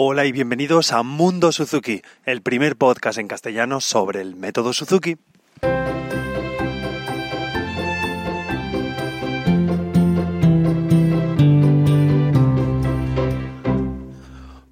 Hola y bienvenidos a Mundo Suzuki, el primer podcast en castellano sobre el método Suzuki.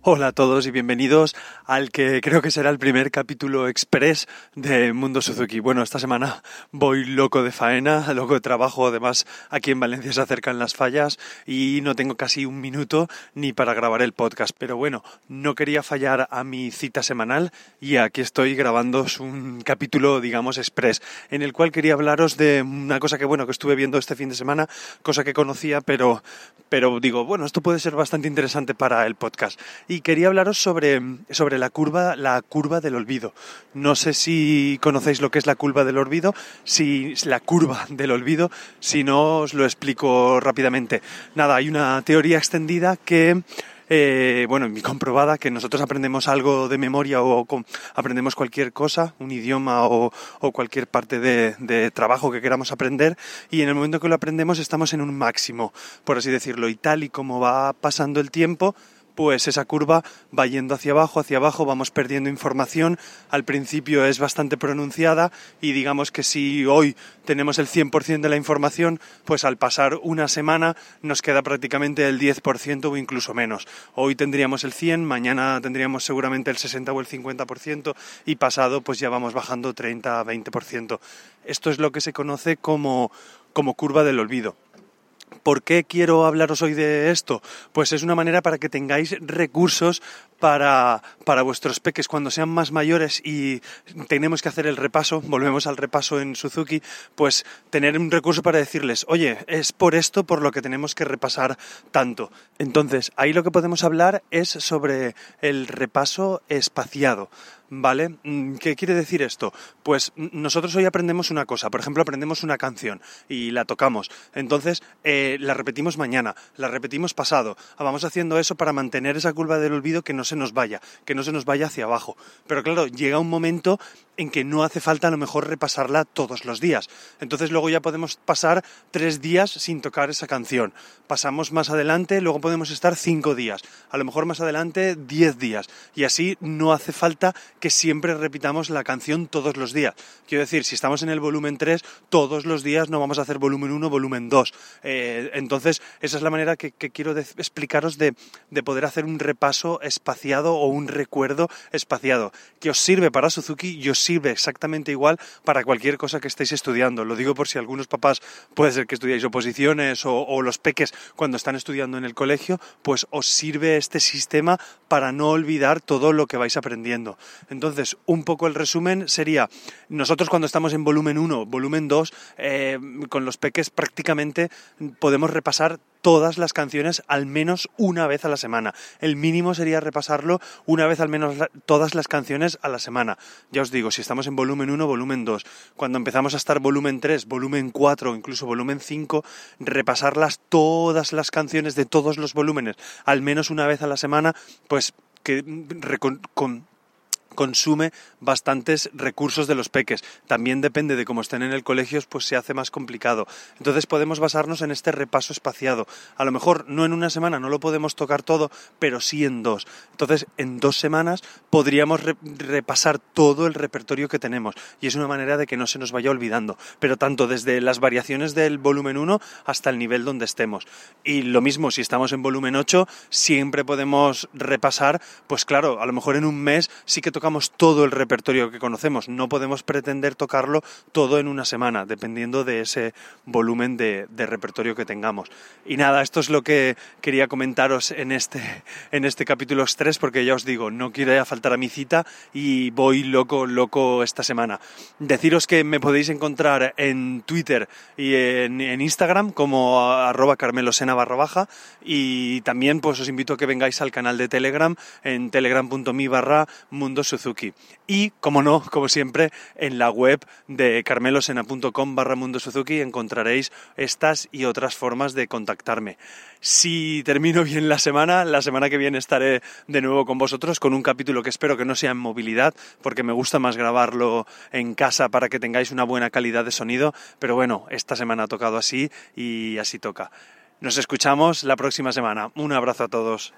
Hola a todos y bienvenidos al que creo que será el primer capítulo express de Mundo Suzuki. Bueno, esta semana voy loco de faena, loco de trabajo, además aquí en Valencia se acercan las fallas y no tengo casi un minuto ni para grabar el podcast. Pero bueno, no quería fallar a mi cita semanal y aquí estoy grabando un capítulo, digamos, express, en el cual quería hablaros de una cosa que, bueno, que estuve viendo este fin de semana, cosa que conocía, pero, pero digo, bueno, esto puede ser bastante interesante para el podcast y quería hablaros sobre, sobre la, curva, la curva del olvido. No sé si conocéis lo que es la curva del olvido, si la curva del olvido, si no os lo explico rápidamente. Nada, hay una teoría extendida que eh, bueno, comprobada que nosotros aprendemos algo de memoria o, aprendemos cualquier cosa, un idioma o, cualquier parte de, de, trabajo que queramos aprender y en el momento que lo aprendemos estamos en un máximo, por así decirlo, y tal y como va pasando el tiempo, pues esa curva va yendo hacia abajo, hacia abajo, vamos perdiendo información. Al principio es bastante pronunciada y digamos que si hoy tenemos el 100% de la información, pues al pasar una semana nos queda prácticamente el 10% o incluso menos. Hoy tendríamos el 100, mañana tendríamos seguramente el 60 o el 50% y pasado pues ya vamos bajando 30 a 20%. Esto es lo que se conoce como, como curva del olvido. ¿Por qué quiero hablaros hoy de esto? Pues es una manera para que tengáis recursos para, para, vuestros peques cuando sean más mayores y tenemos que hacer el repaso, volvemos al repaso en Suzuki, pues tener un recurso para decirles, oye, es por esto por lo que tenemos que repasar tanto. Entonces, ahí lo que podemos hablar es sobre el repaso espaciado. ¿Vale? Mm, ¿Qué quiere decir esto? Pues nosotros hoy aprendemos una cosa, por ejemplo, aprendemos una canción y la tocamos, entonces eh, la repetimos mañana, la repetimos pasado, vamos haciendo eso para mantener esa curva del olvido que no se nos vaya, que no se nos vaya hacia abajo. Pero claro, llega un momento en que no hace falta a lo mejor repasarla todos los días. Entonces luego ya podemos pasar tres días sin tocar esa canción. Pasamos más adelante, luego podemos estar cinco días. A lo mejor más adelante diez días. Y así no hace falta que siempre repitamos la canción todos los días. Quiero decir, si estamos en el volumen 3, todos los días no vamos a hacer volumen 1, volumen 2. Eh, entonces, esa es la manera que, quiero explicaros de, de poder hacer un repaso espaciado o un recuerdo espaciado, que os sirve para Suzuki y os sirve exactamente igual para cualquier cosa que estéis estudiando. Lo digo por si algunos papás puede ser que estudiáis oposiciones o, los peques cuando están estudiando en el colegio, pues os sirve este sistema para no olvidar todo lo que vais aprendiendo. Entonces, un poco el resumen sería, nosotros cuando estamos en volumen 1, volumen 2, eh, con los peques prácticamente podemos repasar todas las canciones al menos una vez a la semana. El mínimo sería repasarlo una vez al menos todas las canciones a la semana. Ya os digo, si estamos en volumen 1, volumen 2, cuando empezamos a estar volumen 3, volumen 4, incluso volumen 5, repasarlas todas las canciones de todos los volúmenes al menos una vez a la semana, pues que con consume bastantes recursos de los peques. También depende de cómo estén en el colegio, pues se hace más complicado. Entonces podemos basarnos en este repaso espaciado. A lo mejor no en una semana, no lo podemos tocar todo, pero sí en dos. Entonces en dos semanas podríamos repasar todo el repertorio que tenemos y es una manera de que no se nos vaya olvidando. Pero tanto desde las variaciones del volumen 1 hasta el nivel donde estemos. Y lo mismo, si estamos en volumen 8, siempre podemos repasar, pues claro, a lo mejor en un mes sí que tocamos todo el repertorio que conocemos. No podemos pretender tocarlo todo en una semana, dependiendo de ese volumen de, repertorio que tengamos. Y nada, esto es lo que quería comentaros en este, en este capítulo 3, porque ya os digo, no quiero faltar a mi cita y voy loco, loco esta semana. Deciros que me podéis encontrar en Twitter y en, Instagram como arroba carmelosena barra baja y también pues os invito a que vengáis al canal de Telegram en telegram.me barra mundo Y, como no, como siempre, en la web de carmelosena.com barra Mundo Suzuki encontraréis estas y otras formas de contactarme. Si termino bien la semana, la semana que viene estaré de nuevo con vosotros con un capítulo que espero que no sea en movilidad, porque me gusta más grabarlo en casa para que tengáis una buena calidad de sonido, pero bueno, esta semana ha tocado así y así toca. Nos escuchamos la próxima semana. Un abrazo a todos.